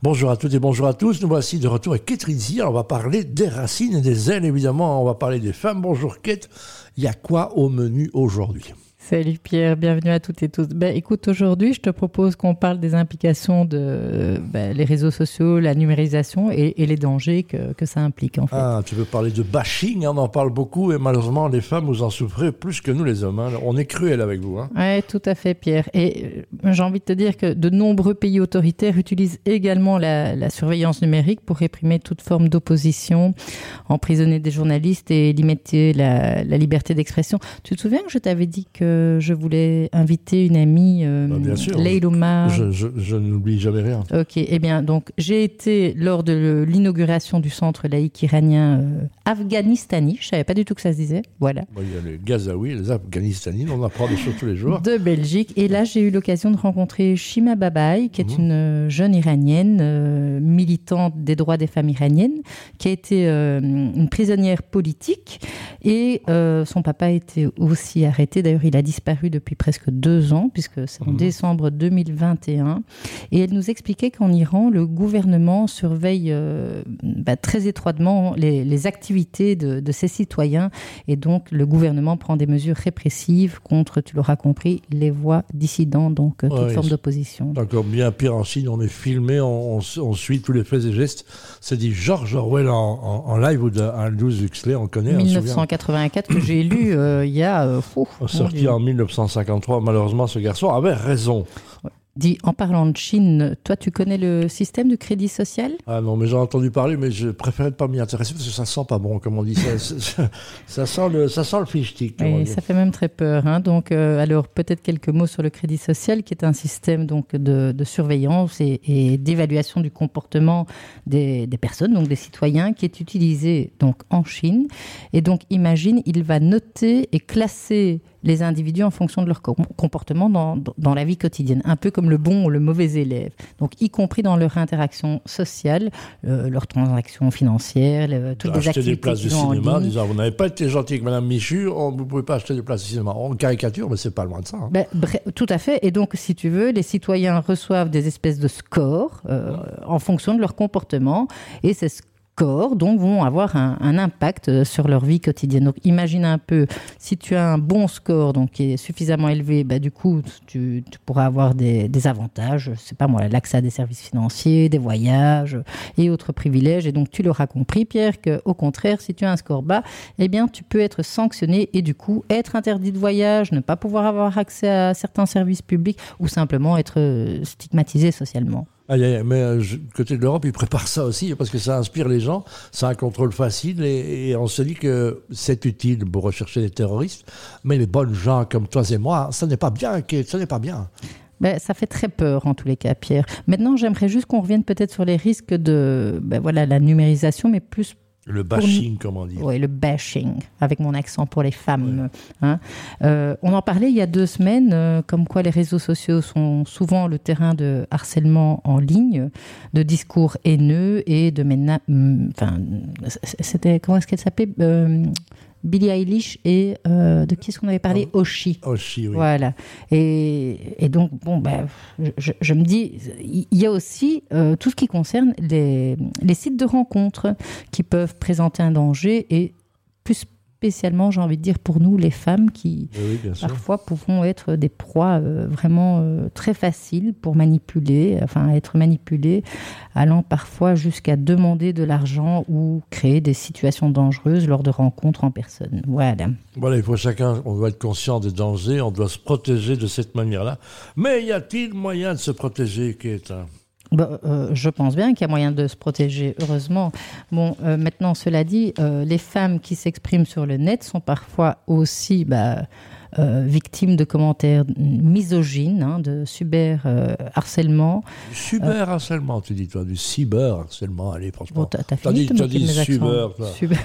Bonjour à toutes et bonjour à tous. Nous voici de retour avec Kate. On va parler des racines et des ailes, évidemment. On va parler des femmes. Bonjour Kate. Il y a quoi au menu aujourd'hui? Salut Pierre, bienvenue à toutes et tous. Ben, écoute, aujourd'hui, je te propose qu'on parle des implications de ben, les réseaux sociaux, la numérisation et, les dangers que, que, ça implique. En fait. Ah, tu veux parler de bashing hein, On en parle beaucoup et malheureusement, les femmes, vous en souffrez plus que nous les hommes. Hein. On est cruel avec vous. Hein. Oui, tout à fait, Pierre. Et euh, j'ai envie de te dire que de nombreux pays autoritaires utilisent également la, la surveillance numérique pour réprimer toute forme d'opposition, emprisonner des journalistes et limiter la, la liberté d'expression. Tu te souviens que je t'avais dit que je voulais inviter une amie, euh, bah, Je, je, n'oublie jamais rien. Ok, eh bien, donc j'ai été lors de l'inauguration du centre laïque iranien euh, afghanistani. Je savais pas du tout que ça se disait. Voilà. il y a les Gazaouis, les Afghanistanis, on apprend des choses tous les jours. De Belgique. Et là, j'ai eu l'occasion de rencontrer Shima Babaï, qui est mhm. une euh, jeune iranienne, militante des droits des femmes iraniennes, qui a été une prisonnière politique. Et son papa a été aussi arrêté. D'ailleurs, il a disparu depuis presque deux ans, puisque c'est en mmh. décembre 2021. Et elle nous expliquait qu'en Iran, le gouvernement surveille euh, bah, très étroitement les, activités de, ses citoyens. Et donc, le gouvernement prend des mesures répressives contre, tu l'auras compris, les voix dissidentes, donc euh, toute forme d'opposition. D'accord, bien pire en Chine, on est filmé, on, suit tous les faits et gestes. C'est dit George Orwell en, live ou Aldous Huxley, on connaît. 1984 que j'ai lu euh, il y a... sorti en en 1953, malheureusement, ce garçon avait raison. Dit, en parlant de Chine, toi, tu connais le système du crédit social? Ah non, mais j'ai entendu parler, mais je préférais ne pas m'y intéresser parce que ça sent pas bon, comme on dit. Ça, ça, sent le, ça sent le Oui, ça fait même très peur. Hein. Donc, euh, alors, peut-être quelques mots sur le crédit social, qui est un système donc de, surveillance et, d'évaluation du comportement des, des, personnes, donc des citoyens, qui est utilisé donc en Chine. Et donc, imagine, il va noter et classer les individus en fonction de leur comportement dans, dans, la vie quotidienne, un peu comme le bon ou le mauvais élève. Donc, y compris dans leur interaction sociale, euh, leurs transactions financières, toutes les activités. des places de cinéma, en disant vous n'avez pas été gentil avec Madame Michu, vous ne pouvez pas acheter des places de cinéma. En caricature, mais c'est pas loin de ça. Hein. Ben, tout à fait. Et donc, si tu veux, les citoyens reçoivent des espèces de scores euh, en fonction de leur comportement, et ces donc vont avoir un, impact euh, sur leur vie quotidienne. Donc imagine un peu, si tu as un bon score, donc qui est suffisamment élevé, bah, du coup, tu, pourras avoir des, avantages, c'est pas moi, l'accès à des services financiers, des voyages et autres privilèges. Et donc tu l'auras compris, Pierre, qu'au contraire, si tu as un score bas, eh bien, tu peux être sanctionné et du coup être interdit de voyage, ne pas pouvoir avoir accès à certains services publics ou simplement être euh, stigmatisé socialement. Mais euh, côté de l'Europe, ils préparent ça aussi parce que ça inspire les gens, c'est un contrôle facile et, on se dit que c'est utile pour rechercher les terroristes. Mais les bonnes gens comme toi et moi, ça n'est pas bien, ça n'est pas bien. Ben, ça fait très peur en tous les cas, Pierre. Maintenant, j'aimerais juste qu'on revienne peut-être sur les risques de ben, voilà, la numérisation, mais plus le bashing, comme on dit. Oui, le bashing, avec mon accent pour les femmes. Hein. Euh, on en parlait il y a deux semaines, euh, comme quoi les réseaux sociaux sont souvent le terrain de harcèlement en ligne, de discours haineux et de... Enfin, c'était... Comment est-ce qu'elle s'appelait? Euh, Billie Eilish et euh, de qui est-ce qu'on avait parlé? Oh, Oshi. Oshi, oui. Voilà. Et, et donc, bon, ben, je, je, me dis, il y a aussi euh, tout ce qui concerne les, les sites de rencontres qui peuvent présenter un danger et plus spécialement, j'ai envie de dire, pour nous, les femmes qui parfois pouvons être des proies euh, vraiment euh, très faciles pour manipuler, enfin être manipulées, allant parfois jusqu'à demander de l'argent ou créer des situations dangereuses lors de rencontres en personne. Voilà. Voilà, il faut chacun, on doit être conscient des dangers, on doit se protéger de cette manière-là. Mais y a-t-il moyen de se protéger, Kéta bah, euh, je pense bien qu'il y a moyen de se protéger, heureusement. Bon, euh, maintenant, cela dit, euh, les femmes qui s'expriment sur le net sont parfois aussi bah, victimes de commentaires misogynes, hein, de cyber-harcèlement. cyber-harcèlement, tu dis toi, du cyber-harcèlement, allez, franchement. Bon, t'as fini de dit cyber, cyber.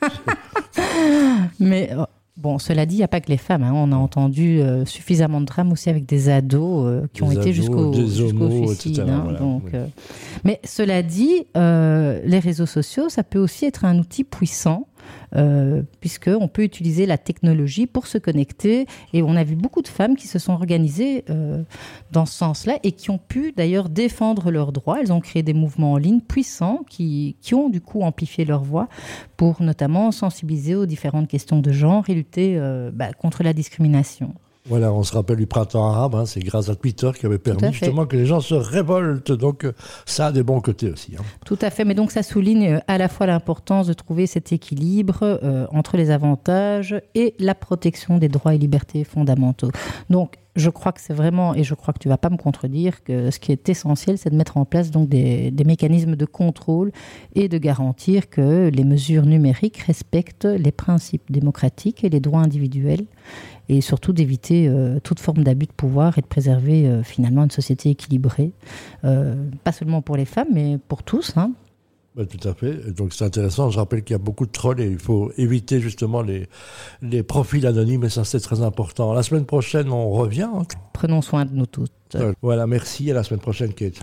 Mais Bon, cela dit, il n'y a pas que les femmes. Hein. On a entendu euh, suffisamment de drames aussi avec des ados euh, qui ont été jusqu'au suicide. Hein. donc, euh, Mais cela dit, les réseaux sociaux, ça peut aussi être un outil puissant euh, puisqu'on peut utiliser la technologie pour se connecter. Et on a vu beaucoup de femmes qui se sont organisées euh, dans ce sens-là et qui ont pu d'ailleurs défendre leurs droits. Elles ont créé des mouvements en ligne puissants qui, qui ont du coup amplifié leur voix pour notamment sensibiliser aux différentes questions de genre et lutter euh, bah, contre la discrimination. Voilà, on se rappelle du printemps arabe, hein, c'est grâce à Twitter qui avait permis justement que les gens se révoltent. Donc euh, ça a des bons côtés aussi. Hein. Tout à fait, mais donc ça souligne euh, à la fois l'importance de trouver cet équilibre euh, entre les avantages et la protection des droits et libertés fondamentaux. Donc je crois que c'est vraiment, et je crois que tu vas pas me contredire, que ce qui est essentiel, c'est de mettre en place donc des, des, mécanismes de contrôle et de garantir que les mesures numériques respectent les principes démocratiques et les droits individuels, et surtout d'éviter euh, toute forme d'abus de pouvoir et de préserver euh, finalement une société équilibrée, euh, pas seulement pour les femmes, mais pour tous. Hein. Ben, tout à fait. Donc c'est intéressant. Je rappelle qu'il y a beaucoup de trolls et il faut éviter justement les, les profils anonymes et ça c'est très important. La semaine prochaine, on revient. Prenons soin de nous toutes. Voilà, merci. À la semaine prochaine, Kate.